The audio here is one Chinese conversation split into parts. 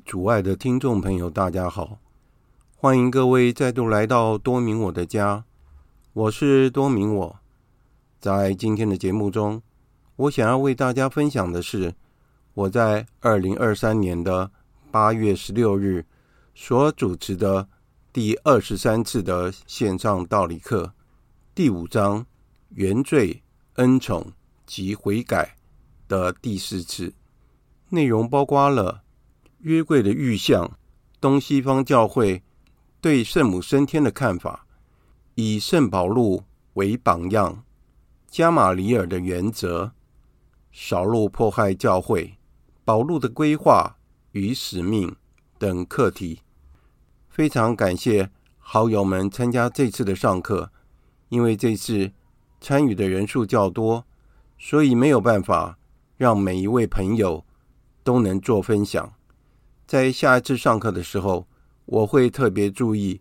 各位主爱的听众朋友，大家好！欢迎各位再度来到多明我的家，我是多明我。在今天的节目中，我想要为大家分享的是我在二零二三年的八月十六日所主持的第二十三次的线上道理课，第五章原罪、恩宠及悔改的第四次，内容包括了。约柜的预象，东西方教会对圣母升天的看法，以圣保禄为榜样，加马里尔的原则，少禄迫害教会，保禄的规划与使命等课题。非常感谢好友们参加这次的上课，因为这次参与的人数较多，所以没有办法让每一位朋友都能做分享。在下一次上课的时候，我会特别注意，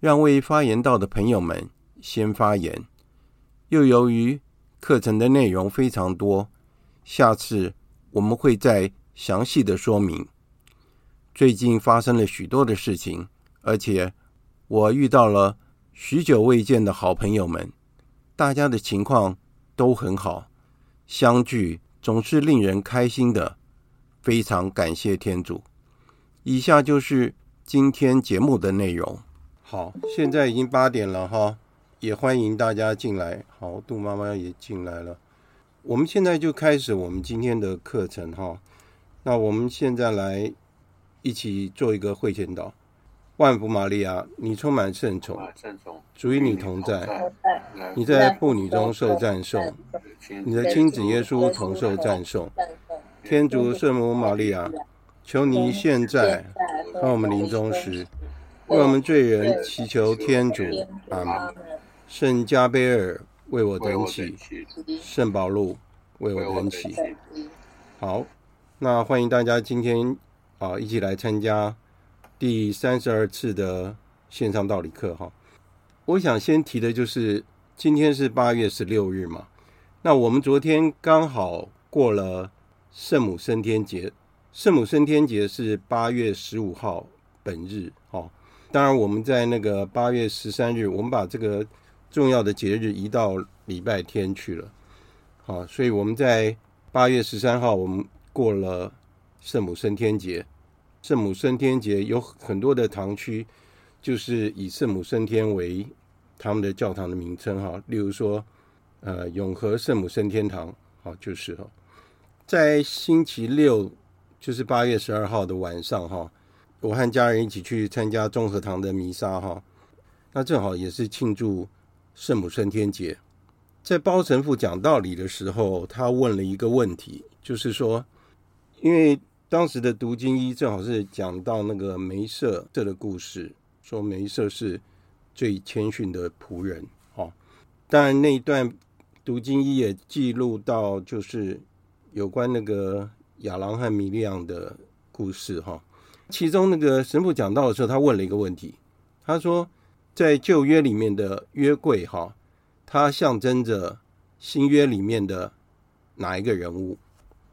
让未发言到的朋友们先发言。又由于课程的内容非常多，下次我们会再详细的说明。最近发生了许多的事情，而且我遇到了许久未见的好朋友们，大家的情况都很好，相聚总是令人开心的，非常感谢天主。以下就是今天节目的内容。好，现在已经八点了哈，也欢迎大家进来。好，杜妈妈也进来了。我们现在就开始我们今天的课程哈。那我们现在来一起做一个会前祷。万福玛利亚，你充满圣宠，主与你同在，你在妇女中受赞颂，你的亲子耶稣同受赞颂。天主圣母玛利亚。求你现在和我们临终时，为我们罪人祈求天主。阿门。圣加贝尔为我等起，圣保禄为我等起。好，那欢迎大家今天啊一起来参加第三十二次的线上道理课哈。我想先提的就是今天是八月十六日嘛，那我们昨天刚好过了圣母升天节。圣母升天节是八月十五号本日，哦，当然我们在那个八月十三日，我们把这个重要的节日移到礼拜天去了，好，所以我们在八月十三号我们过了圣母升天节。圣母升天节有很多的堂区，就是以圣母升天为他们的教堂的名称哈，例如说，呃，永和圣母升天堂，好，就是哈，在星期六，就是八月十二号的晚上哈，我和家人一起去参加中和堂的弥撒哈，那正好也是庆祝圣母升天节。在包神父讲道理的时候，他问了一个问题，就是说，因为当时的读经一正好是讲到那个梅瑟这的故事，说梅瑟是最谦逊的仆人。哦，当然那一段读经一也记录到，就是有关那个亚郎和米利亚的故事。哈，其中那个神父讲到的时候，他问了一个问题，他说，在旧约里面的约柜，哈，它象征着新约里面的哪一个人物？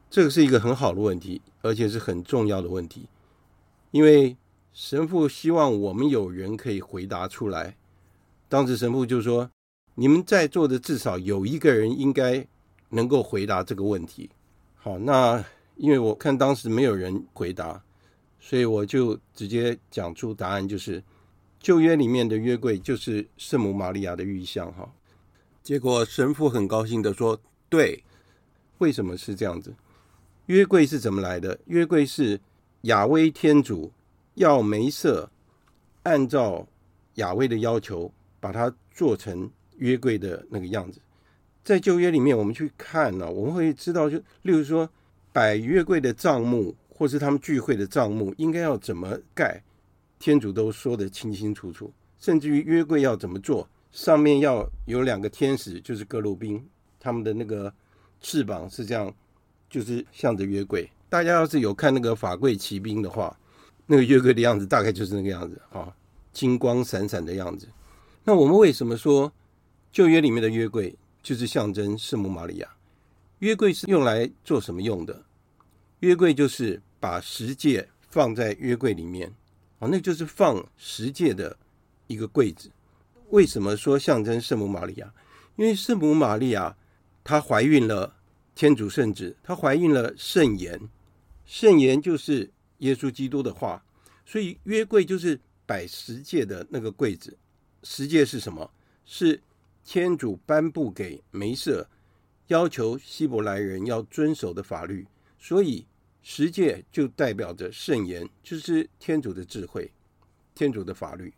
这个是一个很好的问题，而且是很重要的问题，因为神父希望我们有人可以回答出来。当时神父就说：“你们在座的至少有一个人应该能够回答这个问题。”好，那因为我看当时没有人回答，所以我就直接讲出答案，就是旧约里面的约柜就是圣母玛利亚的预像。哈，结果神父很高兴的说：“对，为什么是这样子？”约柜是怎么来的？约柜是亚威天主要梅瑟按照亚威的要求，把它做成约柜的那个样子。在旧约里面，我们去看呢、啊，我们会知道，就例如说摆约柜的帐幕，或是他们聚会的帐幕，应该要怎么盖，天主都说得清清楚楚。甚至于约柜要怎么做，上面要有两个天使，就是各路兵，他们的那个翅膀是这样。就是向着约柜，大家要是有看那个法柜骑兵的话，那个约柜的样子大概就是那个样子啊，金光闪闪的样子。那我们为什么说旧约里面的约柜就是象征圣母玛利亚？约柜是用来做什么用的？约柜就是把十诫放在约柜里面啊，那就是放十诫的一个柜子。为什么说象征圣母玛利亚？因为圣母玛利亚她怀孕了。天主圣子，她怀孕了圣言，圣言就是耶稣基督的话，所以约柜就是摆十诫的那个柜子。十诫是什么？是天主颁布给梅瑟，要求希伯来人要遵守的法律。所以十诫就代表着圣言，就是天主的智慧，天主的法律。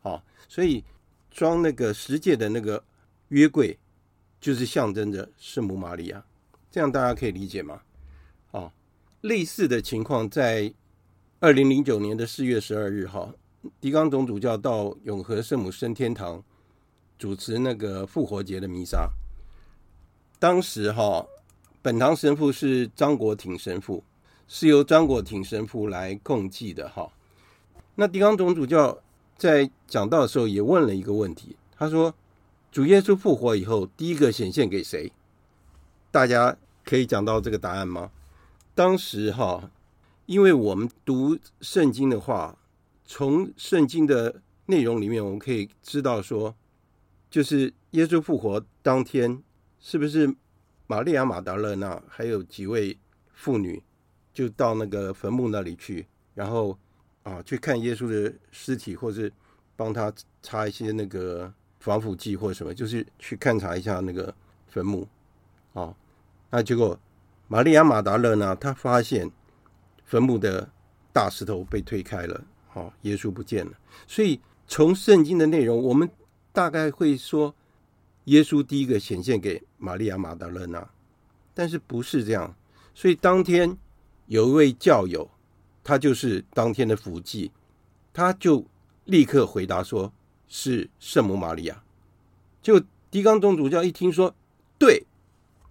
好，所以装那个十诫的那个约柜，就是象征着圣母玛利亚。这样大家可以理解吗？哦，类似的情况在二零零九年的四月十二日，哈，狄刚总主教到永和圣母升天堂主持那个复活节的弥撒。当时哈，本堂神父是张国挺神父，是由张国挺神父来共祭的哈。那狄刚总主教在讲到的时候也问了一个问题，他说：“主耶稣复活以后，第一个显现给谁？”大家可以讲到这个答案吗？当时哈，因为我们读圣经的话，从圣经的内容里面，我们可以知道说，就是耶稣复活当天，是不是玛利亚玛达勒纳还有几位妇女就到那个坟墓那里去，然后啊去看耶稣的尸体，或是帮他擦一些那个防腐剂或什么，就是去勘察一下那个坟墓啊。那结果，玛利亚玛达勒呢？他发现坟墓的大石头被推开了，哦，耶稣不见了。所以从圣经的内容，我们大概会说，耶稣第一个显现给玛利亚玛达勒呢，但是不是这样。所以当天有一位教友，他就是当天的辅祭，他就立刻回答说是圣母玛利亚。就狄刚宗主教一听说，对。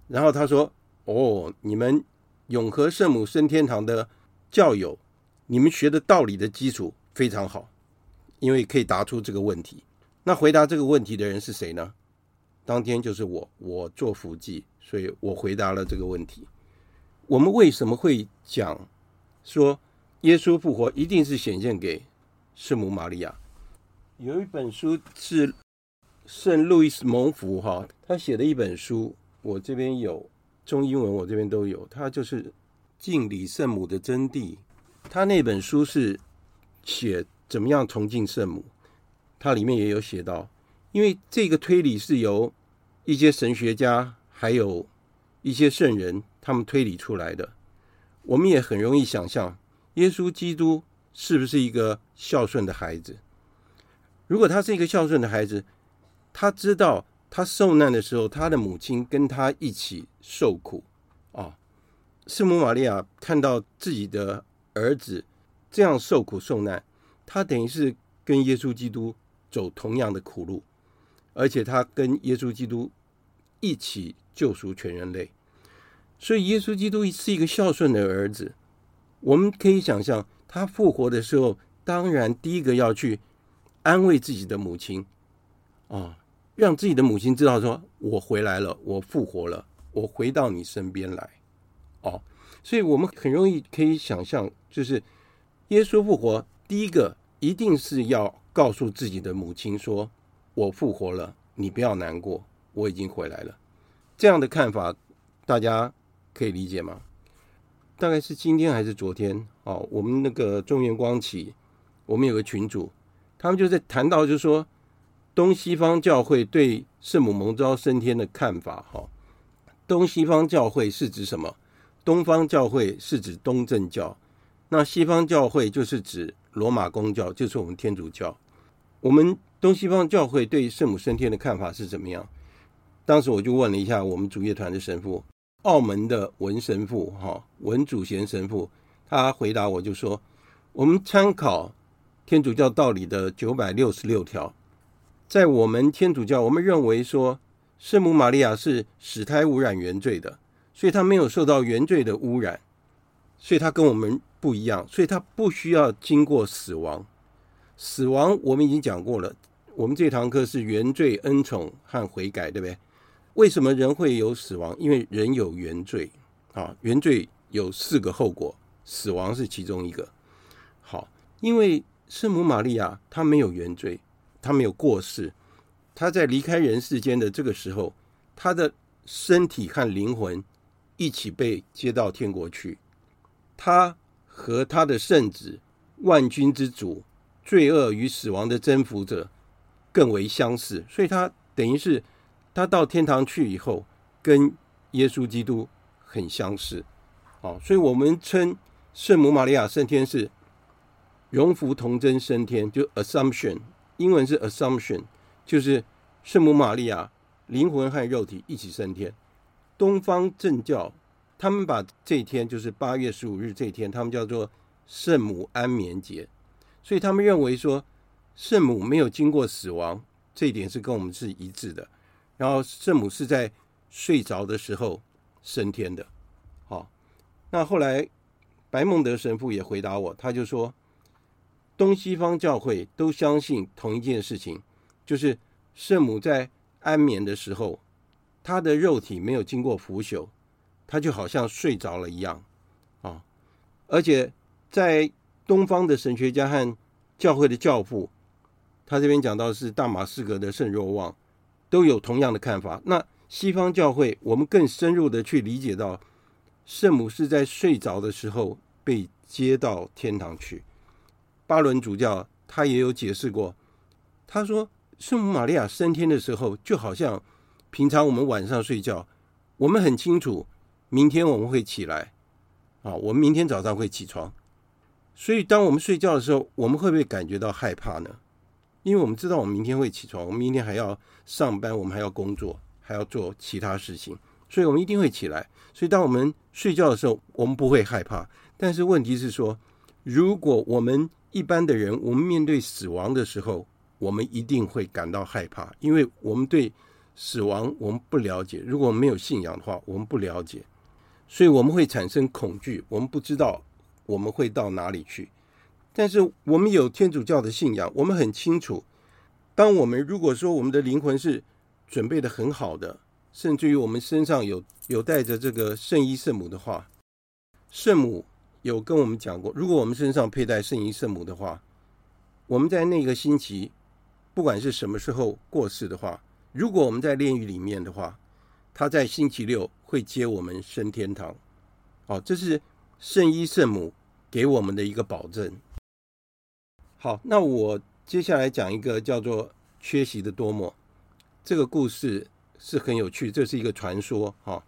然后他说：“哦，你们永和圣母升天堂的教友，你们学的道理的基础非常好，因为可以答出这个问题。那回答这个问题的人是谁呢？当天就是我，我做辅祭，所以我回答了这个问题。我们为什么会讲说耶稣复活一定是显现给圣母玛利亚。有一本书是圣路易斯蒙福哈，他写的一本书，我这边有中英文，我这边都有。他就是敬礼圣母的真谛。他那本书是写怎么样崇敬圣母，他里面也有写到，因为这个推理是由一些神学家还有一些圣人他们推理出来的。我们也很容易想象，耶稣基督是不是一个孝顺的孩子？如果他是一个孝顺的孩子，他知道他受难的时候，他的母亲跟他一起受苦啊。圣母玛利亚看到自己的儿子这样受苦受难，他等于是跟耶稣基督走同样的苦路，而且他跟耶稣基督一起救赎全人类。所以，耶稣基督是一个孝顺的儿子。我们可以想象，他复活的时候，当然第一个要去。安慰自己的母亲，啊，让自己的母亲知道说：“我回来了，我复活了，我回到你身边来。”哦，所以我们很容易可以想象，就是耶稣复活，第一个一定是要告诉自己的母亲说：“我复活了，你不要难过，我已经回来了。”这样的看法，大家可以理解吗？大概是今天还是昨天？哦，我们那个中原光启，我们有个群主。他们就在谈到，就说东西方教会对圣母蒙召升天的看法。哈，东西方教会是指什么？东方教会是指东正教，那西方教会就是指罗马公教，就是我们天主教。我们东西方教会对圣母升天的看法是怎么样？当时我就问了一下我们主乐团的神父，澳门的文神父，哈，文祖贤神父，他回答我就说，我们参考。天主教道理的九百六十六条，在我们天主教，我们认为说，圣母玛利亚是使胎污染原罪的，所以她没有受到原罪的污染，所以她跟我们不一样，所以她不需要经过死亡。死亡我们已经讲过了，我们这堂课是原罪、恩宠和悔改，对不对？为什么人会有死亡？因为人有原罪啊，原罪有四个后果，死亡是其中一个。好，因为。圣母玛利亚，她没有原罪，她没有过世。她在离开人世间的这个时候，她的身体和灵魂一起被接到天国去。她和她的圣子、万军之主、罪恶与死亡的征服者更为相似，所以她等于是他到天堂去以后，跟耶稣基督很相似。哦，所以我们称圣母玛利亚升天是。荣福童真升天，就 Assumption，英文是 Assumption，就是圣母玛利亚灵魂和肉体一起升天。东方正教他们把这一天就是八月十五日这一天，他们叫做圣母安眠节，所以他们认为说圣母没有经过死亡，这一点是跟我们是一致的。然后圣母是在睡着的时候升天的。好，那后来白孟德神父也回答我，他就说。东西方教会都相信同一件事情，就是圣母在安眠的时候，她的肉体没有经过腐朽，她就好像睡着了一样啊。而且在东方的神学家和教会的教父，他这边讲到是大马士革的圣若望，都有同样的看法。那西方教会，我们更深入的去理解到，圣母是在睡着的时候被接到天堂去。巴伦主教他也有解释过，他说圣母玛利亚升天的时候，就好像平常我们晚上睡觉，我们很清楚明天我们会起来，啊，我们明天早上会起床，所以当我们睡觉的时候，我们会不会感觉到害怕呢？因为我们知道我们明天会起床，我们明天还要上班，我们还要工作，还要做其他事情，所以我们一定会起来。所以当我们睡觉的时候，我们不会害怕。但是问题是说，如果我们一般的人，我们面对死亡的时候，我们一定会感到害怕，因为我们对死亡我们不了解。如果没有信仰的话，我们不了解，所以我们会产生恐惧。我们不知道我们会到哪里去。但是我们有天主教的信仰，我们很清楚，当我们如果说我们的灵魂是准备的很好的，甚至于我们身上有有带着这个圣衣圣母的话，圣母有跟我们讲过，如果我们身上佩戴圣衣圣母的话，我们在那个星期，不管是什么时候过世的话，如果我们在炼狱里面的话，他在星期六会接我们升天堂。好，这是圣衣圣母给我们的一个保证。好，那我接下来讲一个叫做缺席的多默，这个故事是很有趣，这是一个传说哈。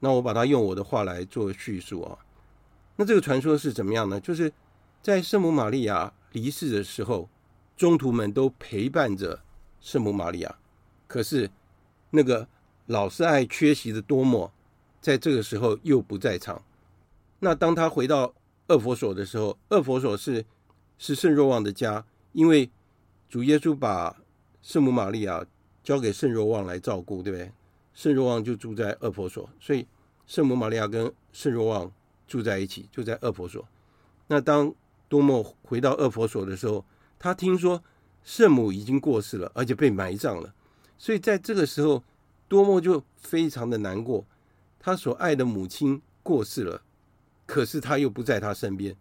那我把它用我的话来做叙述啊。那这个传说是怎么样呢？就是在圣母玛利亚离世的时候，宗徒们都陪伴着圣母玛利亚，可是那个老是爱缺席的多默，在这个时候又不在场。那当他回到厄弗所的时候，厄弗所是是圣若望的家，因为主耶稣把圣母玛利亚交给圣若望来照顾，对不对？圣若望就住在厄婆所，所以圣母玛利亚跟圣若望住在一起，就在厄婆所。那当多莫回到厄婆所的时候，他听说圣母已经过世了，而且被埋葬了，所以在这个时候，多莫就非常的难过，他所爱的母亲过世了。可是他又不在他身边，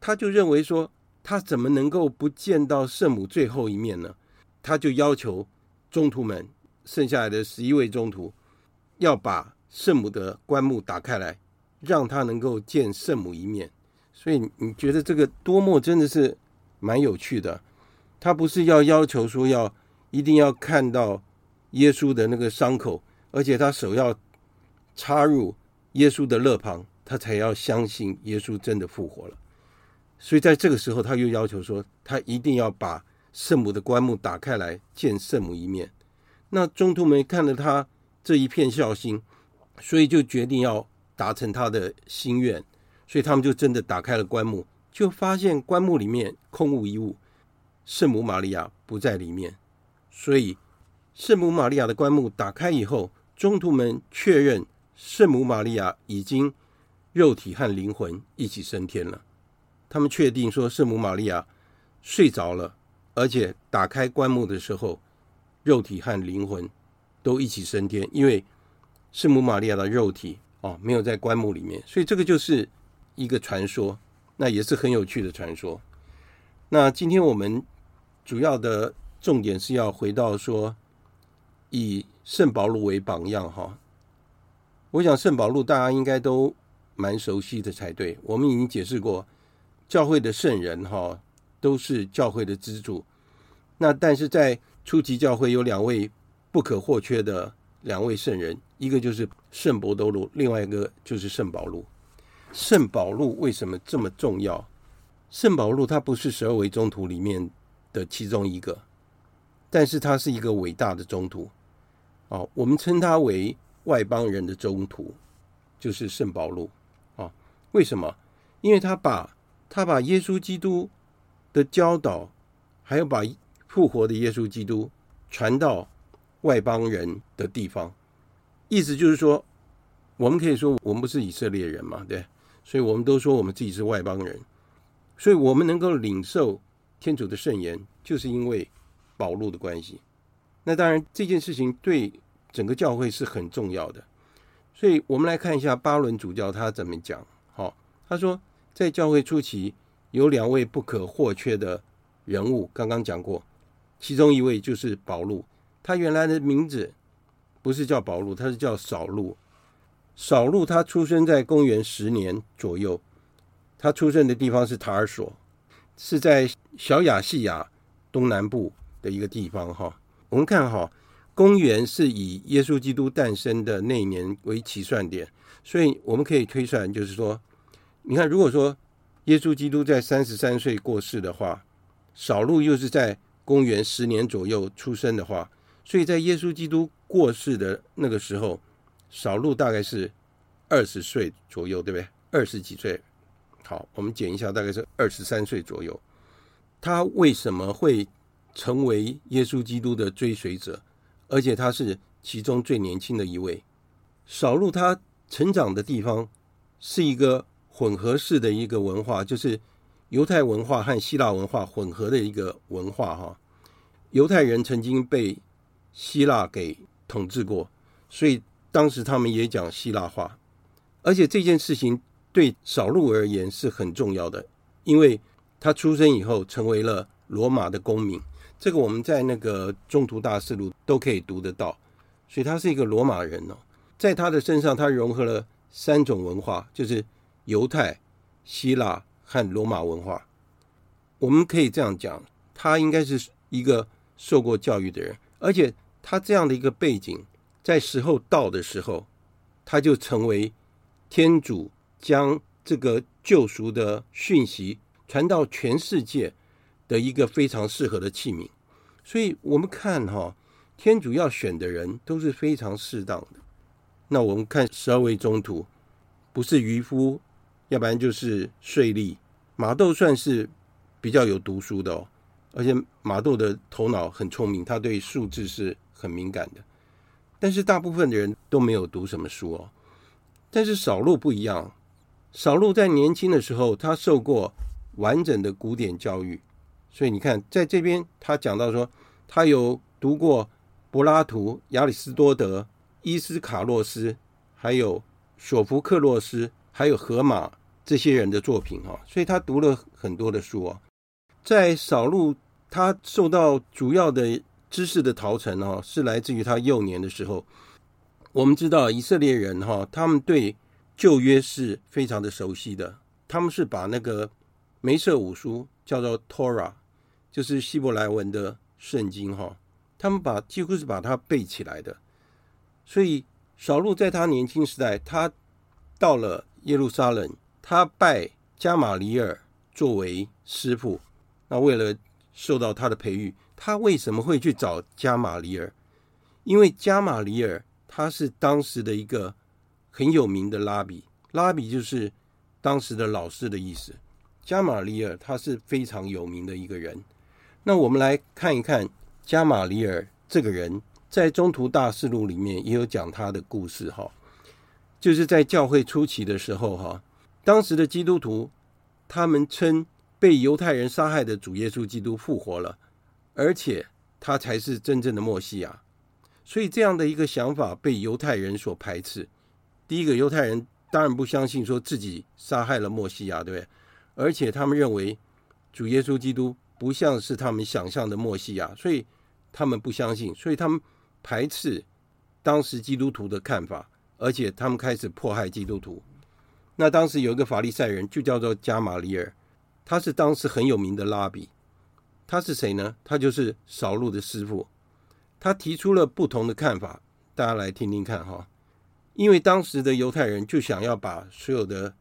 他就认为说，他怎么能够不见到圣母最后一面呢？他就要求中途们，剩下来的十一位中途，要把圣母的棺木打开来，让他能够见圣母一面。所以你觉得这个多默真的是蛮有趣的。他不是要要求说要一定要看到耶稣的那个伤口，而且他手要插入耶稣的肋旁。他才要相信耶稣真的复活了，所以在这个时候，他又要求说，他一定要把圣母的棺木打开来见圣母一面。那中途们看了他这一片孝心，所以就决定要达成他的心愿，所以他们就真的打开了棺木，就发现棺木里面空无一物，圣母玛利亚不在里面。所以圣母玛利亚的棺木打开以后，中途们确认圣母玛利亚已经。肉体和灵魂一起升天了。他们确定说，圣母玛利亚睡着了，而且打开棺木的时候，肉体和灵魂都一起升天。因为圣母玛利亚的肉体哦没有在棺木里面，所以这个就是一个传说，那也是很有趣的传说。那今天我们主要的重点是要回到说，以圣保禄为榜样哈。我想圣保禄大家应该都。蛮熟悉的才对。我们已经解释过，教会的圣人哈都是教会的支柱。那但是在初级教会有两位不可或缺的两位圣人，一个就是圣伯多禄，另外一个就是圣保禄。圣保禄为什么这么重要？圣保禄他不是十二位宗徒里面的其中一个，但是他是一个伟大的宗徒。哦，我们称他为外邦人的宗徒，就是圣保禄。啊为什么？因为他把他把耶稣基督的教导，还有把复活的耶稣基督传到外邦人的地方，意思就是说，我们可以说我们不是以色列人嘛，对，所以我们都说我们自己是外邦人，所以我们能够领受天主的圣言，就是因为保禄的关系。那当然这件事情对整个教会是很重要的，所以我们来看一下巴伦主教他怎么讲。好他说，在教会初期有两位不可或缺的人物，刚刚讲过，其中一位就是保禄。他原来的名字不是叫保禄，他是叫扫禄。扫禄他出生在公元十年左右，他出生的地方是塔尔索，是在小亚细亚东南部的一个地方。哈，我们看哈，公元是以耶稣基督诞生的那一年为起算点，所以我们可以推算，就是说。你看，如果说耶稣基督在三十三岁过世的话，扫路又是在公元十年左右出生的话，所以在耶稣基督过世的那个时候，扫路大概是二十岁左右，对不对？二十几岁。好，我们减一下，大概是二十三岁左右。他为什么会成为耶稣基督的追随者？而且他是其中最年轻的一位。扫路他成长的地方是一个。混合式的一个文化，就是犹太文化和希腊文化混合的一个文化哈。犹太人曾经被希腊给统治过，所以当时他们也讲希腊话。而且这件事情对扫路而言是很重要的，因为他出生以后成为了罗马的公民。这个我们在那个《中途大事录》都可以读得到，所以他是一个罗马人哦。在他的身上，他融合了三种文化，就是犹太、希腊和罗马文化。我们可以这样讲，他应该是一个受过教育的人，而且他这样的一个背景，在时候到的时候，他就成为天主将这个救赎的讯息传到全世界的一个非常适合的器皿。所以，我们看哈，天主要选的人都是非常适当的。那我们看十二位宗徒，不是渔夫，要不然就是税吏。马豆算是。比较有读书的哦，而且马豆的头脑很聪明，他对数字是很敏感的。但是大部分的人都没有读什么书哦。但是扫路不一样，扫路在年轻的时候，他受过完整的古典教育，所以你看，在这边他讲到说，他有读过柏拉图、亚里士多德、伊斯卡洛斯，还有索福克洛斯，还有荷马这些人的作品哈，所以他读了很多的书哦。在扫路，他受到主要的知识的陶成哈，是来自于他幼年的时候。我们知道以色列人哈，他们对旧约是非常的熟悉的，他们是把那个梅瑟五书叫做 Torah，就是希伯来文的圣经哈，他们把几乎是把它背起来的。所以扫路在他年轻时代，他到了耶路撒冷，他拜加玛里尔作为师傅。那为了受到他的培育，他为什么会去找加玛里尔？因为加玛里尔他是当时的一个很有名的拉比，拉比就是当时的老师的意思。加玛里尔他是非常有名的一个人。那我们来看一看加玛里尔这个人，在《中途大事录》里面也有讲他的故事哈，就是在教会初期的时候哈，当时的基督徒他们称。被犹太人杀害的主耶稣基督复活了，而且他才是真正的默西亚。所以这样的一个想法被犹太人所排斥。第一个，犹太人当然不相信说自己杀害了默西亚，对不对？而且他们认为主耶稣基督不像是他们想象的默西亚，所以他们不相信，所以他们排斥当时基督徒的看法，而且他们开始迫害基督徒。那当时有一个法利赛人，就叫做加玛里尔。他是当时很有名的拉比，他是谁呢？他就是扫路的师傅。他提出了不同的看法，大家来听听看哈。因为当时的犹太人就想要把所有的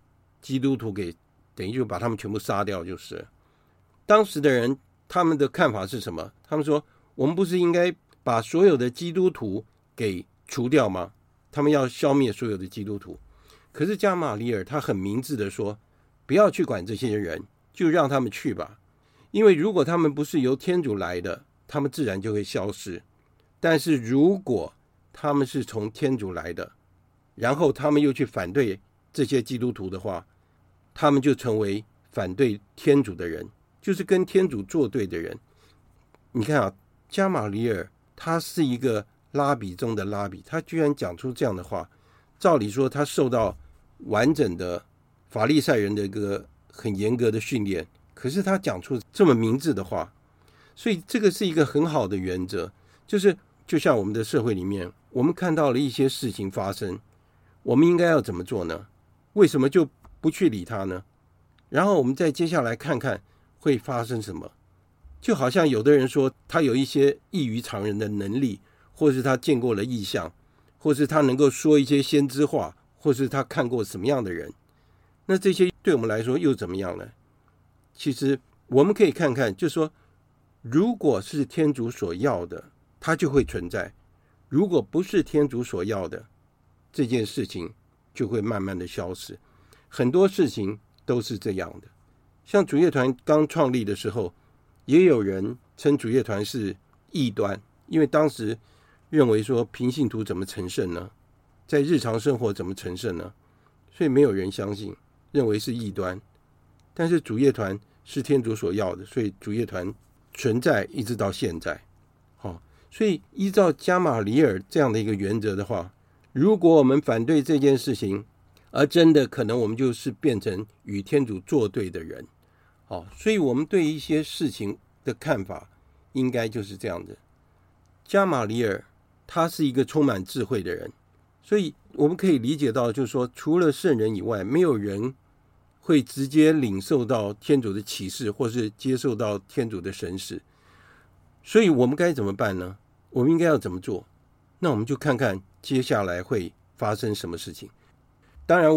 基督徒给等于就把他们全部杀掉，就是。当时的人他们的看法是什么？他们说：我们不是应该把所有的基督徒给除掉吗？他们要消灭所有的基督徒。可是加玛里尔他很明智的说：不要去管这些人。就让他们去吧，因为如果他们不是由天主来的，他们自然就会消失。但是如果他们是从天主来的，然后他们又去反对这些基督徒的话，他们就成为反对天主的人，就是跟天主作对的人。你看啊，加玛里尔他是一个拉比中的拉比，他居然讲出这样的话。照理说，他受到完整的法利赛人的一个。很严格的训练，可是他讲出这么明智的话，所以这个是一个很好的原则。就是就像我们的社会里面，我们看到了一些事情发生，我们应该要怎么做呢？为什么就不去理他呢？然后我们再接下来看看会发生什么。就好像有的人说他有一些异于常人的能力，或是他见过了异象，或是他能够说一些先知话，或是他看过什么样的人。那这些对我们来说又怎么样呢？其实我们可以看看，就说，如果是天主所要的，它就会存在；如果不是天主所要的，这件事情就会慢慢的消失。很多事情都是这样的。像主乐团刚创立的时候，也有人称主乐团是异端，因为当时认为说平信徒怎么成圣呢？在日常生活怎么成圣呢？所以没有人相信。认为是异端，但是主业团是天主所要的，所以主业团存在一直到现在。好，所以依照加玛里尔这样的一个原则的话，如果我们反对这件事情，而真的可能我们就是变成与天主作对的人。好，所以我们对一些事情的看法，应该就是这样的。加玛里尔他是一个充满智慧的人，所以我们可以理解到，就是说，除了圣人以外，没有人会直接领受到天主的启示，或是接受到天主的神使。所以我们该怎么办呢？我们应该要怎么做？那我们就看看接下来会发生什么事情。当然，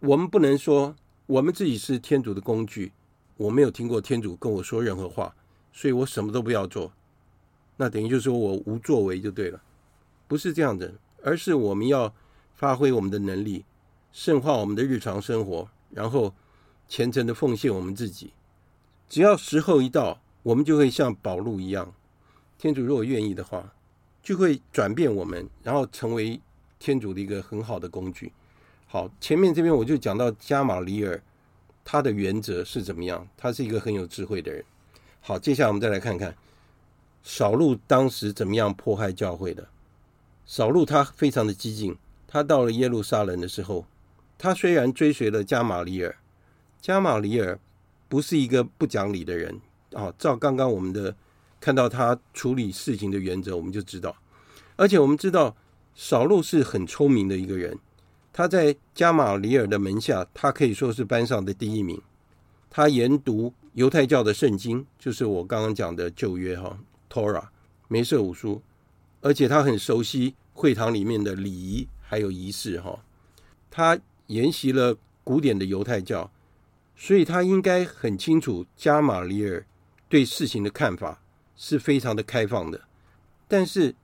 我们不能说我们自己是天主的工具。我没有听过天主跟我说任何话，所以我什么都不要做。那等于就是说我无作为就对了，不是这样的，而是我们要发挥我们的能力，深化我们的日常生活，然后虔诚的奉献我们自己。只要时候一到，我们就会像宝路一样，天主如果愿意的话，就会转变我们，然后成为天主的一个很好的工具。好，前面这边我就讲到加玛里尔。他的原则是怎么样？他是一个很有智慧的人。好，接下来我们再来看看扫路当时怎么样迫害教会的。扫路他非常的激进，他到了耶路撒冷的时候，他虽然追随了加玛里尔，加玛里尔不是一个不讲理的人啊。照刚刚我们的看到他处理事情的原则，我们就知道。而且我们知道扫路是很聪明的一个人。他在加玛里尔的门下，他可以说是班上的第一名。他研读犹太教的圣经，就是我刚刚讲的旧约哈，Torah，梅瑟五书，而且他很熟悉会堂里面的礼仪还有仪式哈。他沿袭了古典的犹太教，所以他应该很清楚加玛里尔对事情的看法是非常的开放的。但是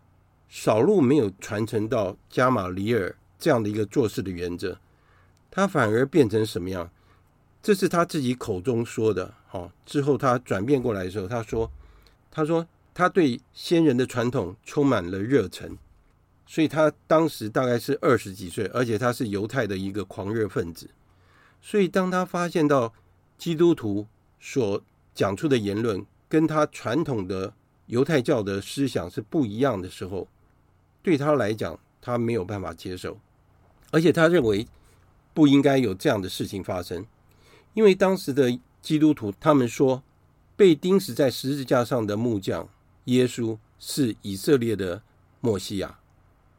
扫路没有传承到加玛里尔。这样的一个做事的原则，他反而变成什么样？这是他自己口中说的。好，之后他转变过来的时候，他说：“他说他对先人的传统充满了热忱，所以他当时大概是二十几岁，而且他是犹太的一个狂热分子。所以当他发现到基督徒所讲出的言论跟他传统的犹太教的思想是不一样的时候，对他来讲，他没有办法接受。”而且他认为不应该有这样的事情发生，因为当时的基督徒他们说，被钉死在十字架上的木匠耶稣是以色列的默西亚。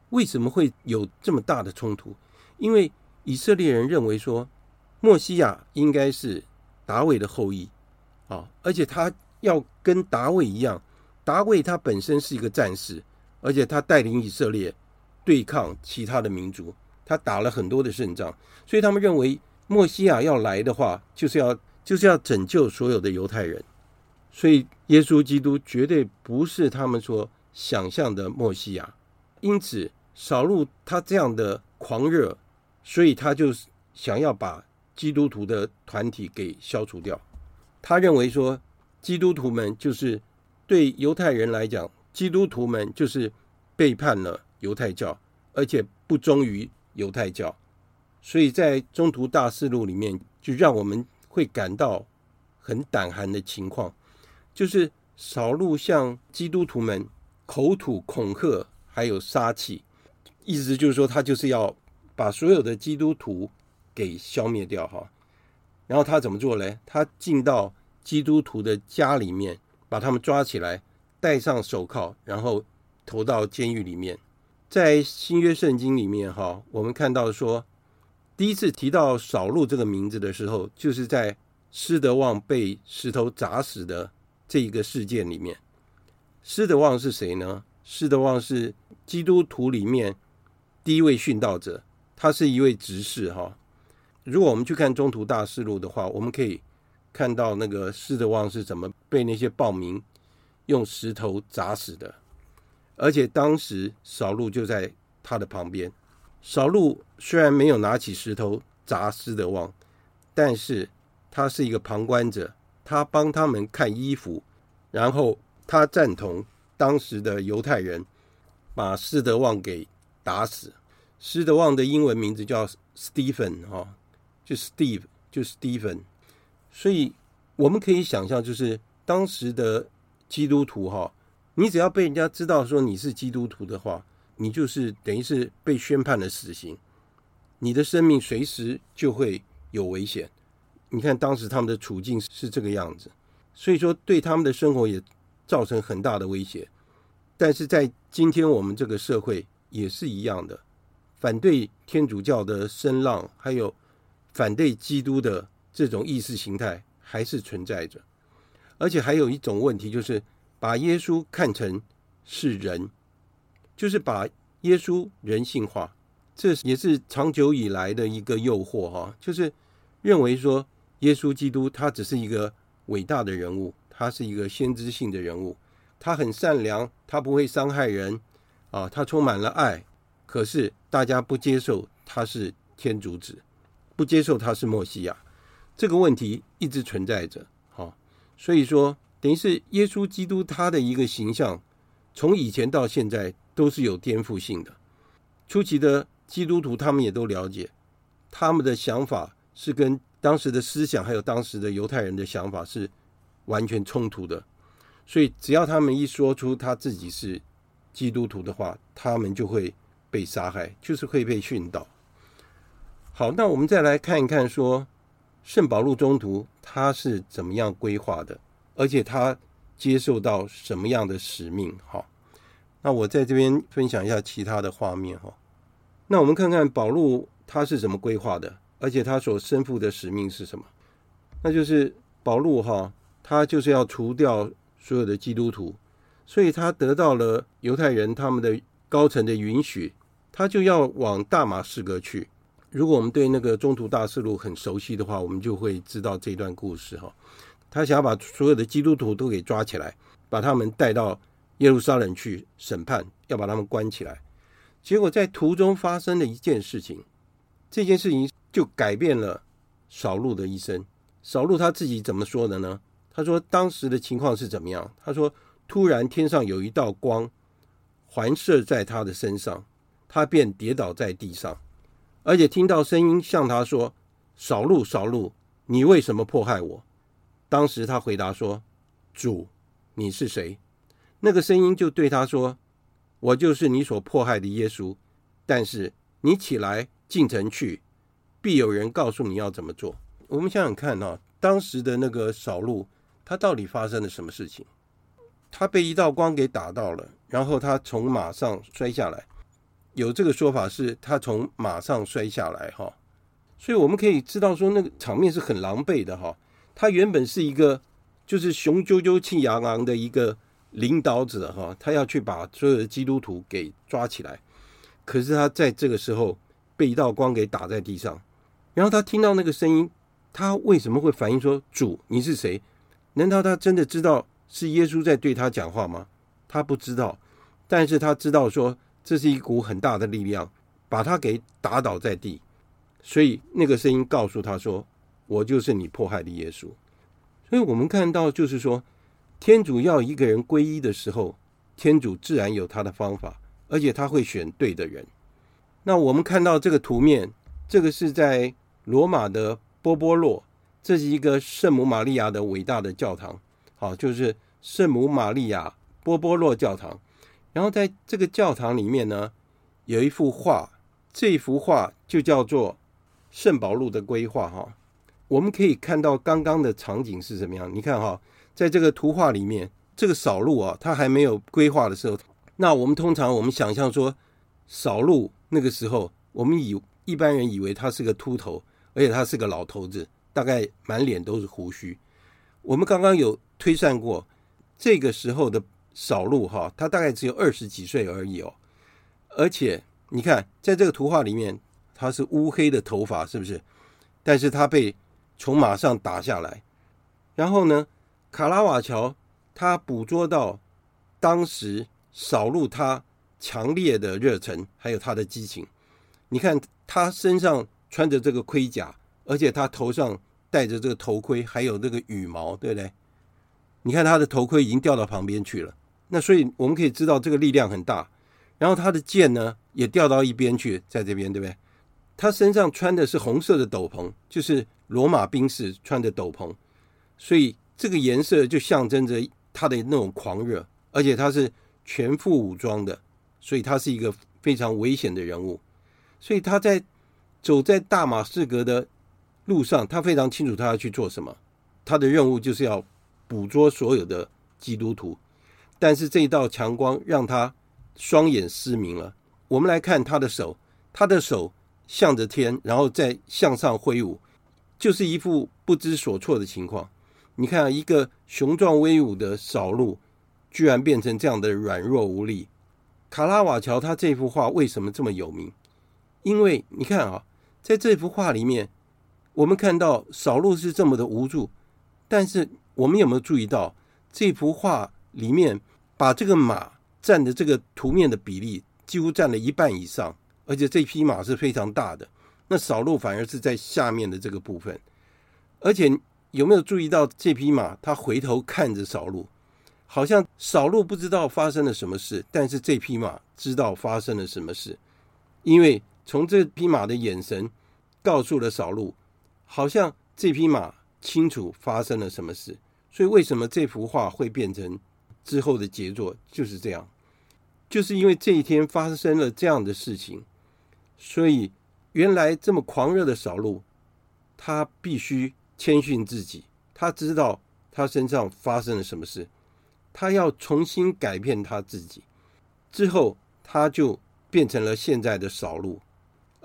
为什么会有这么大的冲突？因为以色列人认为说，默西亚应该是大卫的后裔啊，而且他要跟大卫一样，大卫他本身是一个战士，而且他带领以色列对抗其他的民族。他打了很多的胜仗，所以他们认为默西亚要来的话，就是要就是要拯救所有的犹太人。所以耶稣基督绝对不是他们所想象的默西亚。因此，扫路他这样的狂热，所以他就想要把基督徒的团体给消除掉。他认为说，基督徒们就是对犹太人来讲，基督徒们就是背叛了犹太教，而且不忠于。犹太教，所以在中途大事录里面，就让我们会感到很胆寒的情况，就是扫路向基督徒们口吐恐吓，还有杀气，意思就是说他就是要把所有的基督徒给消灭掉哈。然后他怎么做呢？他进到基督徒的家里面，把他们抓起来，戴上手铐，然后投到监狱里面。在新约圣经里面，哈，我们看到说，第一次提到扫路这个名字的时候，就是在施德旺被石头砸死的这一个事件里面。施德旺是谁呢？施德旺是基督徒里面第一位殉道者，他是一位执事，哈。如果我们去看中途大事录的话，我们可以看到那个施德旺是怎么被那些暴民用石头砸死的。而且当时扫禄就在他的旁边。扫禄虽然没有拿起石头砸施德旺，但是他是一个旁观者，他帮他们看衣服，然后他赞同当时的犹太人把施德旺给打死。施德旺的英文名字叫 Stephen 哈，就 Steve 就 Stephen。所以我们可以想象，就是当时的基督徒哈。你只要被人家知道说你是基督徒的话，你就是等于是被宣判了死刑。你的生命随时就会有危险。你看当时他们的处境是这个样子，所以说对他们的生活也造成很大的威胁。但是在今天我们这个社会也是一样的，反对天主教的声浪，还有反对基督的这种意识形态还是存在着。而且还有一种问题，就是把耶稣看成是人，就是把耶稣人性化。这也是长久以来的一个诱惑哈，就是认为说耶稣基督他只是一个伟大的人物，他是一个先知性的人物，他很善良，他不会伤害人啊，他充满了爱。可是大家不接受他是天主子，不接受他是默西亚，这个问题一直存在着。哈，所以说等于是耶稣基督他的一个形象，从以前到现在都是有颠覆性的。初期的。基督徒他们也都了解，他们的想法是跟当时的思想还有当时的犹太人的想法是完全冲突的，所以只要他们一说出他自己是基督徒的话，他们就会被杀害，就是会被殉道。好，那我们再来看一看说圣保禄宗徒他是怎么样规划的，而且他接受到什么样的使命？好，那我在这边分享一下其他的画面哈。那我们看看保禄他是怎么规划的，而且他所身负的使命是什么？那就是保禄哈，他就是要除掉所有的基督徒，所以他得到了犹太人他们的高层的允许，他就要往大马士革去。如果我们对那个《中途大事录》很熟悉的话，我们就会知道这段故事哈。他想要把所有的基督徒都给抓起来，把他们带到耶路撒冷去审判，要把他们关起来。结果在途中发生了一件事情，这件事情就改变了扫路的一生。扫路他自己怎么说的呢？他说当时的情况是怎么样？他说突然天上有一道光环射在他的身上，他便跌倒在地上，而且听到声音向他说：“扫路，扫路，你为什么迫害我？”当时他回答说：“主，你是谁？”那个声音就对他说。我就是你所迫害的耶稣，但是你起来进城去，必有人告诉你要怎么做。我们想想看啊，当时的那个扫路，他到底发生了什么事情？他被一道光给打到了，然后他从马上摔下来。有这个说法是他从马上摔下来哈，所以我们可以知道说那个场面是很狼狈的哈。他原本是一个就是雄赳赳气昂昂的一个。领导者哈，他要去把所有的基督徒给抓起来，可是他在这个时候被一道光给打在地上，然后他听到那个声音，他为什么会反应说：“主，你是谁？”难道他真的知道是耶稣在对他讲话吗？他不知道，但是他知道说这是一股很大的力量把他给打倒在地，所以那个声音告诉他说：“我就是你迫害的耶稣。”所以我们看到就是说。天主要一个人皈依的时候，天主自然有他的方法，而且他会选对的人。那我们看到这个图面，这个是在罗马的波波洛，这是一个圣母玛利亚的伟大的教堂，好，就是圣母玛利亚波波洛教堂。然后在这个教堂里面呢，有一幅画，这幅画就叫做圣保禄的规划。哈，我们可以看到刚刚的场景是什么样？你看哈。在这个图画里面，这个扫路啊，他还没有规划的时候，那我们通常我们想象说，扫路那个时候，我们以一般人以为他是个秃头，而且他是个老头子，大概满脸都是胡须。我们刚刚有推算过，这个时候的扫路哈，他大概只有二十几岁而已哦。而且你看，在这个图画里面，他是乌黑的头发，是不是？但是他被从马上打下来，然后呢？卡拉瓦乔他捕捉到当时扫路他强烈的热忱，还有他的激情。你看他身上穿着这个盔甲，而且他头上戴着这个头盔，还有这个羽毛，对不对？你看他的头盔已经掉到旁边去了。那所以我们可以知道这个力量很大。然后他的剑呢也掉到一边去，在这边，对不对？他身上穿的是红色的斗篷，就是罗马兵士穿的斗篷，所以。这个颜色就象征着他的那种狂热，而且他是全副武装的，所以他是一个非常危险的人物。所以他在走在大马士革的路上，他非常清楚他要去做什么。他的任务就是要捕捉所有的基督徒，但是这道强光让他双眼失明了。我们来看他的手，他的手向着天，然后再向上挥舞，就是一副不知所措的情况。你看，一个雄壮威武的扫路，居然变成这样的软弱无力。卡拉瓦乔他这幅画为什么这么有名？因为你看啊，在这幅画里面，我们看到扫路是这么的无助，但是我们有没有注意到这幅画里面把这个马占的这个图面的比例几乎占了一半以上，而且这匹马是非常大的。那扫路反而是在下面的这个部分，而且有没有注意到这匹马？它回头看着扫路，好像扫路不知道发生了什么事，但是这匹马知道发生了什么事，因为。从这匹马的眼神告诉了扫路，好像这匹马清楚发生了什么事。所以为什么这幅画会变成之后的杰作？就是这样，就是因为这一天发生了这样的事情，所以原来这么狂热的扫路，他必须谦逊自己。他知道他身上发生了什么事，他要重新改变他自己。之后他就变成了现在的扫路。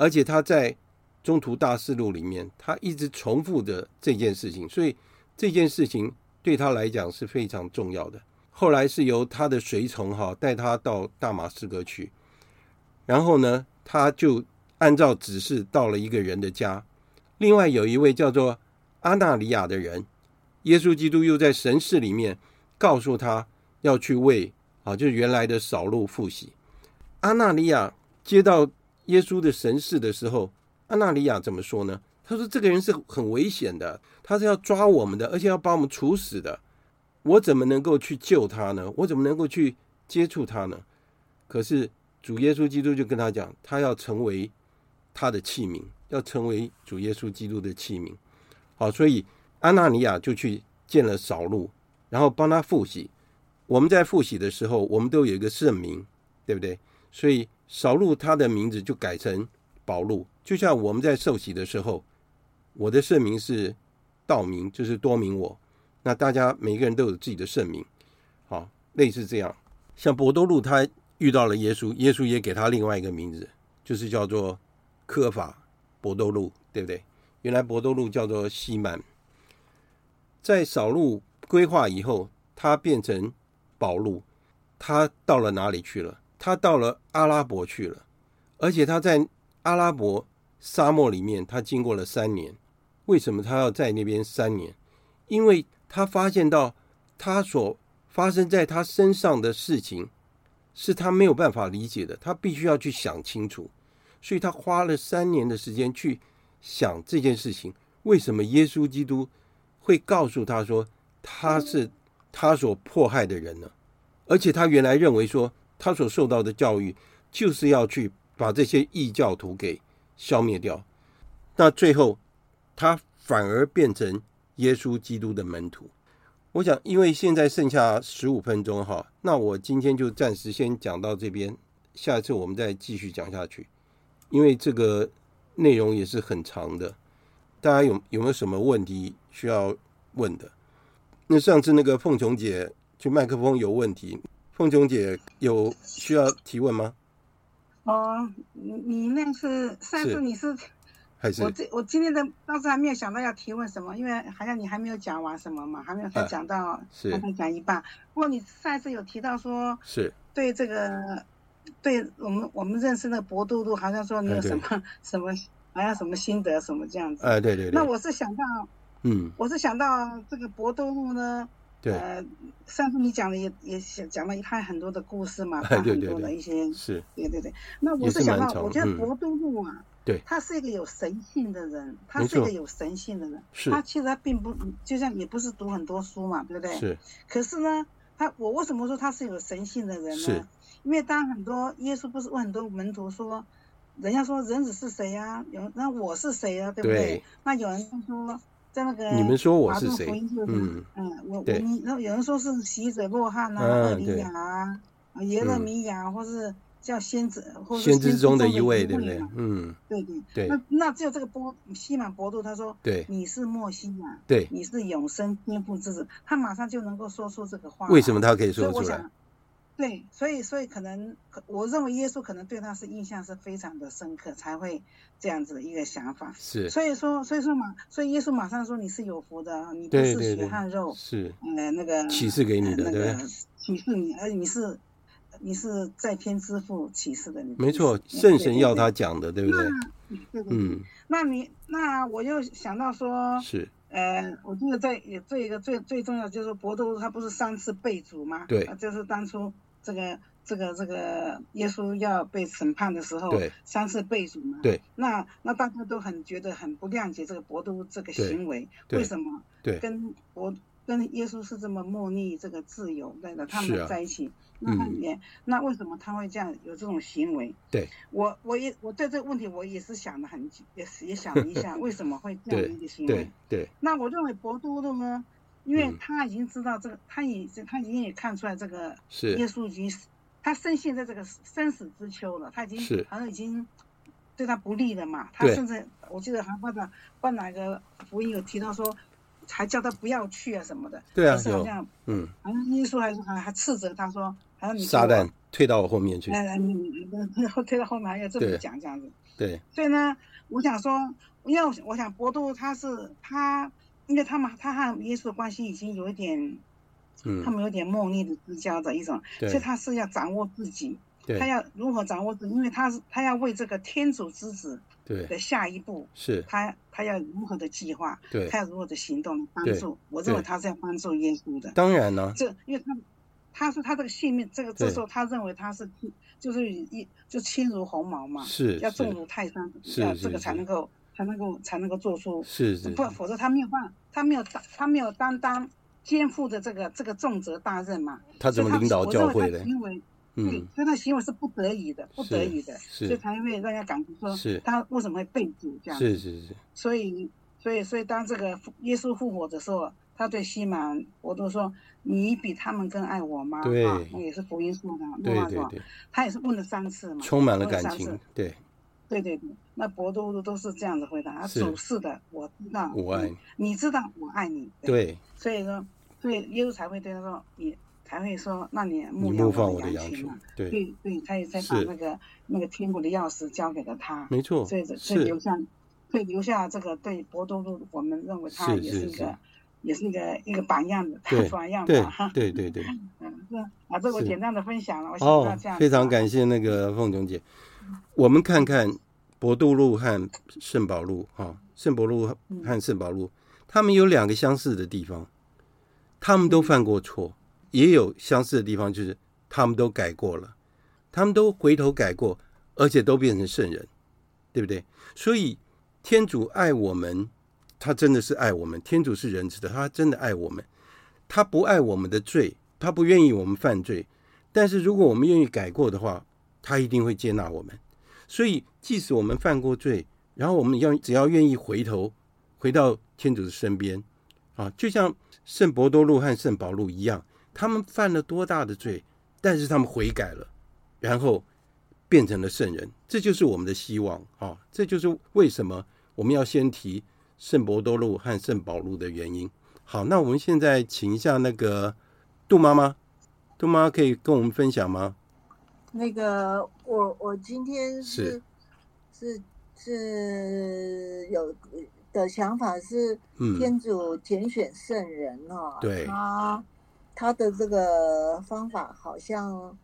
而且他在中途大事录里面，他一直重复的这件事情，所以这件事情对他来讲是非常重要的。后来是由他的随从哈带他到大马士革去，然后呢，他就按照指示到了一个人的家。另外有一位叫做阿纳里亚的人，耶稣基督又在神室里面告诉他要去为啊，就是原来的扫路复洗。阿纳里亚接到。耶稣的神事的时候，阿纳里亚怎么说呢？他说：“这个人是很危险的，他是要抓我们的，而且要把我们处死的。我怎么能够去救他呢？我怎么能够去接触他呢？”可是主耶稣基督就跟他讲，他要成为他的器皿，要成为主耶稣基督的器皿。好，所以阿纳里亚就去见了扫路，然后帮他复洗。我们在复洗的时候，我们都有一个圣名，对不对？所以。扫路他的名字就改成保禄，就像我们在受洗的时候，我的圣名是道明，就是多明我。那大家每个人都有自己的圣名，好，类似这样。像伯多禄他遇到了耶稣，耶稣也给他另外一个名字，就是叫做科法伯多禄，对不对？原来伯多禄叫做西曼。在扫路规划以后，他变成保禄，他到了哪里去了？他到了阿拉伯去了，而且他在阿拉伯沙漠里面，他经过了三年。为什么他要在那边三年？因为他发现到他所发生在他身上的事情是他没有办法理解的，他必须要去想清楚。所以他花了三年的时间去想这件事情：为什么耶稣基督会告诉他说他是他所迫害的人呢？而且他原来认为说。他所受到的教育就是要去把这些异教徒给消灭掉，那最后他反而变成耶稣基督的门徒。我想，因为现在剩下十五分钟哈，那我今天就暂时先讲到这边，下一次我们再继续讲下去，因为这个内容也是很长的。大家有有没有什么问题需要问的？那上次那个凤琼姐就麦克风有问题。凤琼姐有需要提问吗？哦，你你那是上次你是，还是我这我今天的当时还没有想到要提问什么，因为好像你还没有讲完什么嘛，还没有才讲到，还没讲一半。不过你上一次有提到说，是对这个，对我们我们认识那个博多禄，好像说你有什么什么，好像什么心得什么这样子。哎，对对对。那我是想到，嗯，我是想到这个博多禄呢。对，呃，上次你讲的也也讲了一派很多的故事嘛，他很多的一些是，对对对。那我是想到，我觉得伯多禄啊，对，他是一个有神性的人，他是一个有神性的人，是。他其实他并不，就像也不是读很多书嘛，对不对？是。可是呢，他我为什么说他是有神性的人呢？是。因为当很多耶稣不是问很多门徒说，人家说人子是谁呀？有那我是谁呀？对不对？那有人就说。在那个，你们说我是谁？嗯嗯，我我们那有人说是洗者洛汉啊，厄里亚啊，耶勒米亚，或是叫先知，或者先知中的一位，对不对？嗯，对对对。那那只有这个波西满伯多，他说，对，你是莫西亚，对，你是永生天赋之子，他马上就能够说出这个话。为什么他可以说出来？对，所以所以可能，我认为耶稣可能对他是印象是非常的深刻，才会这样子的一个想法。是，所以说所以说马，所以耶稣马上说你是有福的，你不是血汗肉，是呃那个启示给你的，对，启示你，而你是你是在天之父启示的你。没错，圣神要他讲的，对不对？嗯，那你那我又想到说是。呃，我记得在也这一个最最重要就是说，伯多他不是三次被主吗？对，就是当初这个这个这个耶稣要被审判的时候，三次被主嘛。对，那那大家都很觉得很不谅解这个博都这个行为，为什么？对，跟伯跟耶稣是这么默逆这个自由，对的，他们在一起。那也、嗯，那为什么他会这样有这种行为？对，我我也我对这个问题我也是想了很久，也是也想了一下，为什么会这样的一个行为？对，那我认为博都的呢，因为他已经知道这个，嗯、他已经他已经也看出来这个耶稣已经，他深陷在这个生死之秋了，他已经好像已经对他不利了嘛。他甚至我记得还放在放哪个福音有提到说。还叫他不要去啊什么的，对啊，是好像嗯，好像耶稣还是还还斥责他说，好像你撒旦退到我后面去，哎哎，你你 退到后面还要这么讲这样子，对，所以呢，我想说，因为我想博多他是他，因为他们他和耶稣的关系已经有一点，嗯，他们有点莫逆的之交的一种，所以他是要掌握自己，他要如何掌握自己，因为他是他要为这个天主之子。对的下一步是他，他要如何的计划？对，他要如何的行动帮助？我认为他是要帮助耶稣的。当然了，这因为他，他说他这个性命，这个这时候他认为他是就是一就轻如鸿毛嘛，是要重如泰山，要这个才能够才能够才能够做出是是，不否则他没有办法，他没有担他没有担当肩负的这个这个重责大任嘛。他怎么领导教会的？因为对，所以他行为是不得已的，不得已的，所以才会让人家感觉说，是他为什么会被主这样？是是是。所以，所以，所以当这个耶稣复活的时候，他对西满我都说：“你比他们更爱我吗？”对，那也是福音说的，对对对。他也是问了三次嘛，充满了感情。对，对对对。那博多禄都是这样子回答：“他主是的，我知道，我爱你，你知道我爱你。”对。所以说，所以耶稣才会对他说：“你。”才会说，那你牧放我的羊群嘛？对对，对，他也才把那个那个天国的钥匙交给了他。没错，所以所以留下，会留下这个对博多禄，我们认为他也是一个，也是一个一个榜样的，榜样的哈。对对对，嗯，是啊，这我简单的分享了，我想到这样。非常感谢那个凤琼姐。我们看看伯多禄和圣保禄哈，圣伯禄和圣保禄，他们有两个相似的地方，他们都犯过错。也有相似的地方，就是他们都改过了，他们都回头改过，而且都变成圣人，对不对？所以天主爱我们，他真的是爱我们。天主是仁慈的，他真的爱我们。他不爱我们的罪，他不愿意我们犯罪。但是如果我们愿意改过的话，他一定会接纳我们。所以即使我们犯过罪，然后我们要只要愿意回头，回到天主的身边，啊，就像圣伯多禄和圣保禄一样。他们犯了多大的罪，但是他们悔改了，然后变成了圣人，这就是我们的希望啊！这就是为什么我们要先提圣伯多禄和圣保禄的原因。好，那我们现在请一下那个杜妈妈，杜妈妈可以跟我们分享吗？那个，我我今天是是。是，是有的想法是，天主拣选圣人哦，嗯、对。他。他的这个方法好像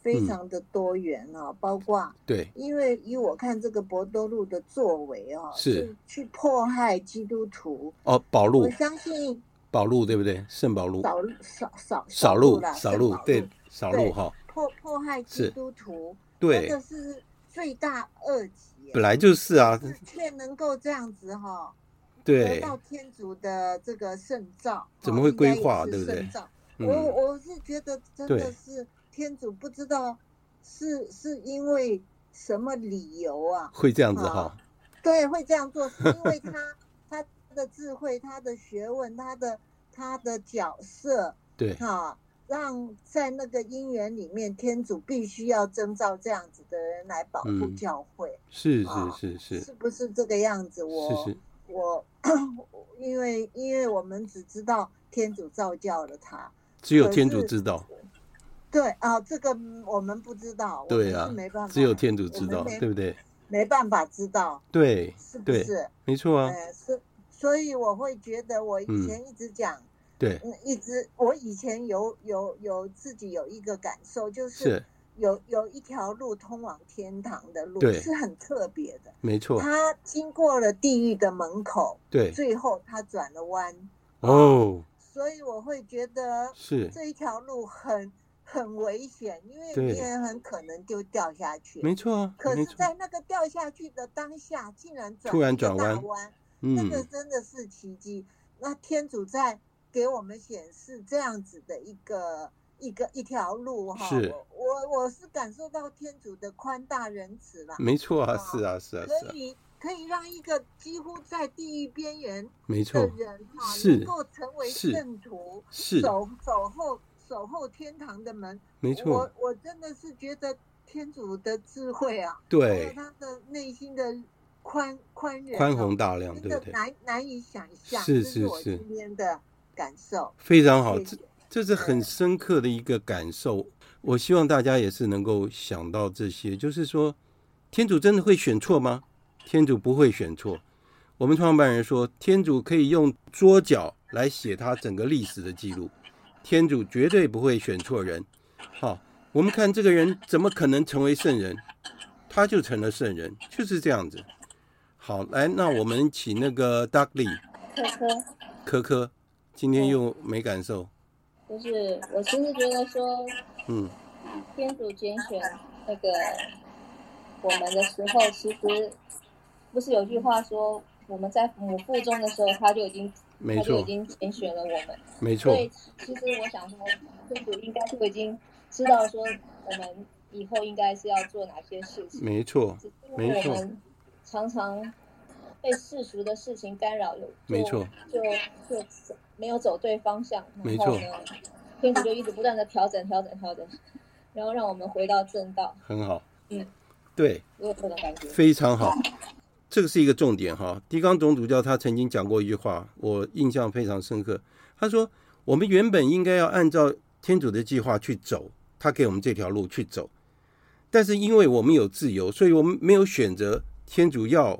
非常的多元啊，嗯、包括对，因为以我看这个博多禄的作为啊，是，是去迫害基督徒哦，保禄，我相信保禄对不对？圣保禄，少少少少禄，少禄对，少禄哈，迫迫害基督徒，对，这个是罪大恶极，本来就是啊，却能够这样子哈，对，得到天主的这个圣召，怎么会规划，对不对？我我是觉得真的是天主不知道是是因为什么理由啊，会这样子哈？对，会这样做，是因为他他的智慧、他的学问、他的他的角色，对哈，让在那个姻缘里面，天主必须要征召这样子的人来保护教会。嗯、是是是是、啊，是不是这个样子？我是是我，因为因为我们只知道天主造教了他，只有天主知道。对啊，这个我们不知道，对啊，没办法，只有天主知道，对不对？没办法知道，对，是不是？没错啊。是，所以我会觉得，我以前一直讲。嗯对，一直我以前有有有自己有一个感受，就是有有一条路通往天堂的路，是很特别的。没错，他经过了地狱的门口，对，最后他转了弯。哦，所以我会觉得是这一条路很很危险，因为你也很可能就掉下去。没错啊，可是，在那个掉下去的当下，竟然转突然转弯，那个真的是奇迹。那天主在。给我们显示这样子的一个一个一条路哈，我我我是感受到天主的宽大仁慈了。没错啊，是啊是啊，可以可以让一个几乎在地狱边缘没错的人哈，能够成为圣徒，是守守候守候天堂的门。没错，我我真的是觉得天主的智慧啊，对他的内心的宽宽仁宽宏大量，真的难难以想象。是是是，今天的。感受非常好，这这是很深刻的一个感受。我希望大家也是能够想到这些，就是说，天主真的会选错吗？天主不会选错。我们创办人说，天主可以用桌角来写他整个历史的记录，天主绝对不会选错人。好，我们看这个人怎么可能成为圣人？他就成了圣人，就是这样子。好，来，那我们请那个 Dudley 科科科科。今天又没感受，就是我其实觉得说，嗯，天主拣选那个我们的时候，其实不是有句话说，我们在母腹中的时候，他就已经，没错，他就已经拣选了我们，没错。所以其实我想说，天主应该就已经知道说，我们以后应该是要做哪些事情，没错，没错。我们常常被世俗的事情干扰，有没错，就就。就没有走对方向，没错，天主就一直不断的调整、调整、调整，然后让我们回到正道。很好，嗯，对，我有这种感觉，非常好。这个是一个重点哈。狄刚总主教他曾经讲过一句话，我印象非常深刻。他说：“我们原本应该要按照天主的计划去走，他给我们这条路去走，但是因为我们有自由，所以我们没有选择天主要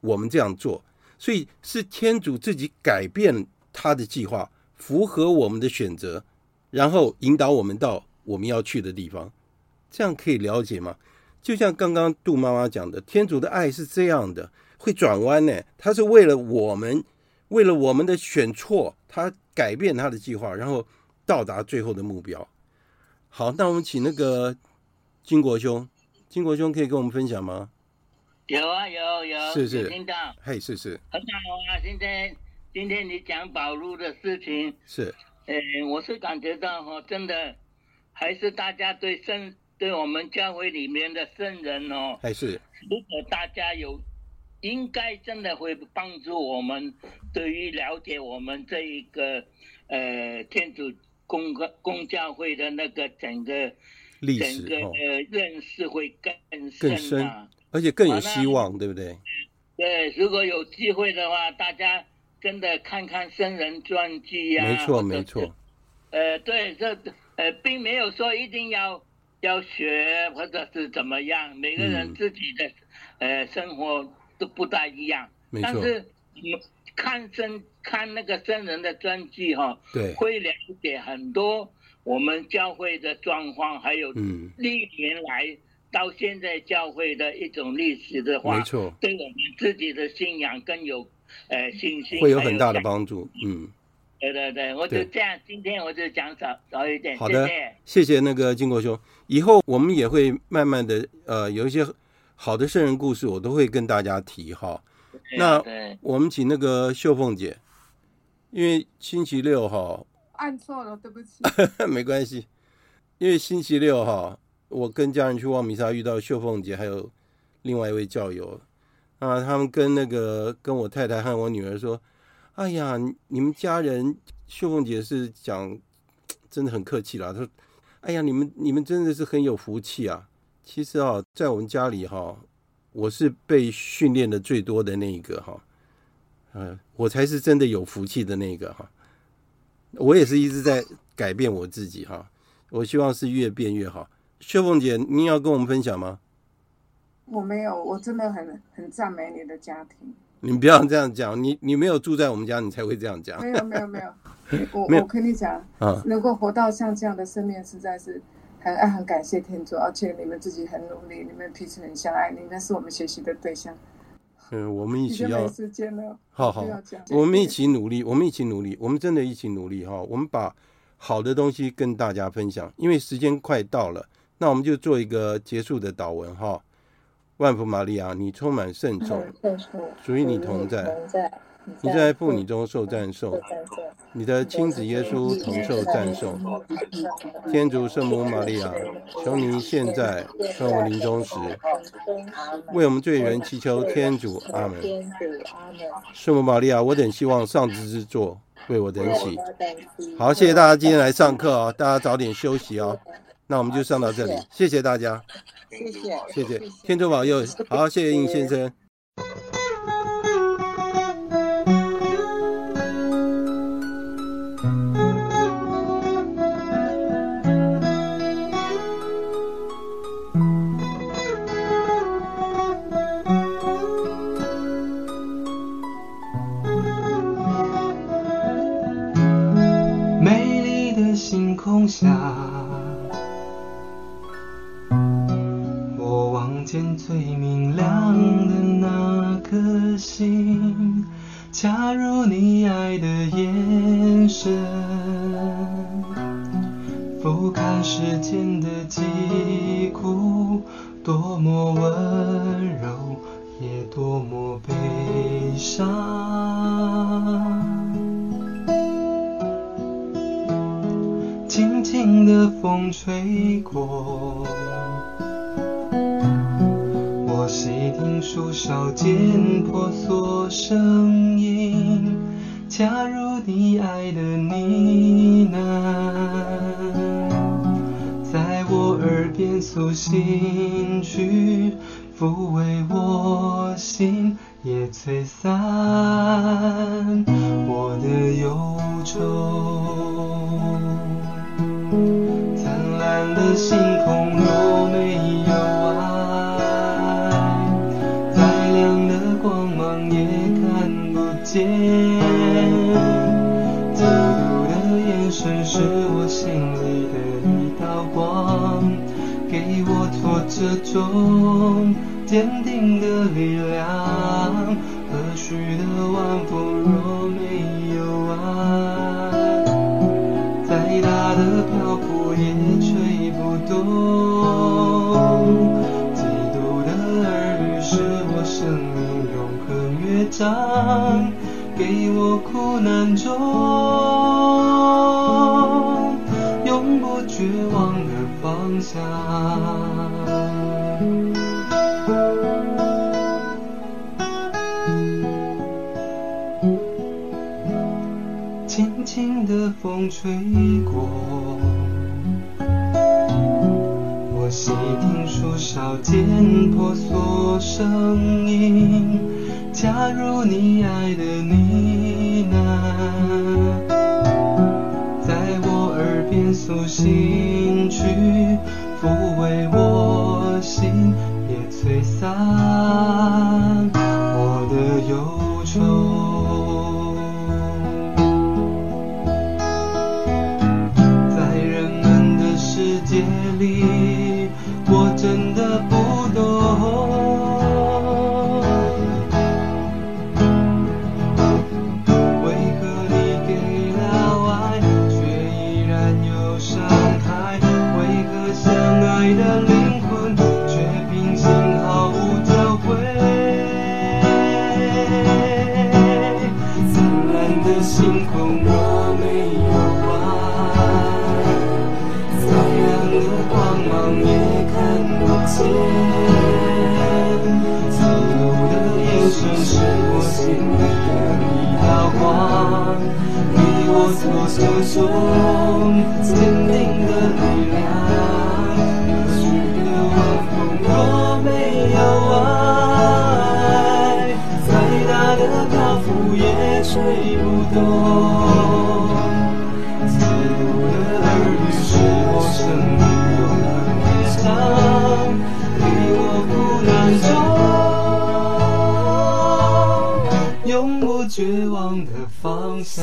我们这样做，所以是天主自己改变。”他的计划符合我们的选择，然后引导我们到我们要去的地方，这样可以了解吗？就像刚刚杜妈妈讲的，天主的爱是这样的，会转弯呢。他是为了我们，为了我们的选错，他改变他的计划，然后到达最后的目标。好，那我们请那个金国兄，金国兄可以跟我们分享吗？有啊，有有，是是，听到，嘿，是是，很好啊，今天。今天你讲保路的事情是，呃，我是感觉到哈，真的还是大家对圣，对我们教会里面的圣人哦，还是。如果大家有，应该真的会帮助我们，对于了解我们这一个呃天主公公教会的那个整个历史整个呃认识会更深，更深，而且更有希望，对不对？对，如果有机会的话，大家。真的看看圣人传记呀，没错没错，呃，对，这呃，并没有说一定要要学或者是怎么样，每个人自己的、嗯、呃生活都不大一样，没错。但是看圣看那个圣人的传记哈，对，会了解很多我们教会的状况，还有历年来到现在教会的一种历史的话，没错，对我们自己的信仰更有。呃，信心会有很大的帮助。嗯，对对对，我就这样，今天我就讲早早一点。好的，谢谢那个金国兄。以后我们也会慢慢的，呃，有一些好的圣人故事，我都会跟大家提哈。那我们请那个秀凤姐，因为星期六哈，按错了，对不起。没关系，因为星期六哈，我跟家人去望弥撒，遇到秀凤姐，还有另外一位教友。啊，他们跟那个跟我太太和我女儿说：“哎呀，你们家人秀凤姐是讲真的很客气啦。他说：“哎呀，你们你们真的是很有福气啊。”其实啊，在我们家里哈，我是被训练的最多的那一个哈。嗯，我才是真的有福气的那个哈。我也是一直在改变我自己哈。我希望是越变越好。秀凤姐，你要跟我们分享吗？我没有，我真的很很赞美你的家庭。你不要这样讲，你你没有住在我们家，你才会这样讲。没有没有没有，我我跟你讲，啊，能够活到像这样的生命，实在是很爱很感谢天主，而且你们自己很努力，你们彼此很相爱，你们是我们学习的对象。嗯，我们一起要。没时间了。好好，我们一起努力，我们一起努力，我们真的一起努力哈。我们把好的东西跟大家分享，因为时间快到了，那我们就做一个结束的祷文哈。万福玛利亚，你充满圣宠，属于你同在，你在妇女中受赞颂，你的亲子耶稣同受赞颂。天主圣母玛利亚，求您现在和我临终时，为我们罪人祈求天主。阿门。圣母玛利亚，我等希望上帝之座为我等起。好，谢谢大家今天来上课哦，大家早点休息哦。那我们就上到这里，谢谢大家。谢谢，谢谢，天主保佑，好，谢谢应先生。伤。轻轻的风吹过。我细听树梢间婆娑声音，恰如你爱的呢喃，在我耳边苏醒亲爱的你呢，在我耳边诉心曲，抚慰我心，也摧散中坚定的力量。过去的晚风若没有爱，再大的暴风也吹不动。自由的儿女是我生命永恒的唱，陪我苦难中永不绝望的方向。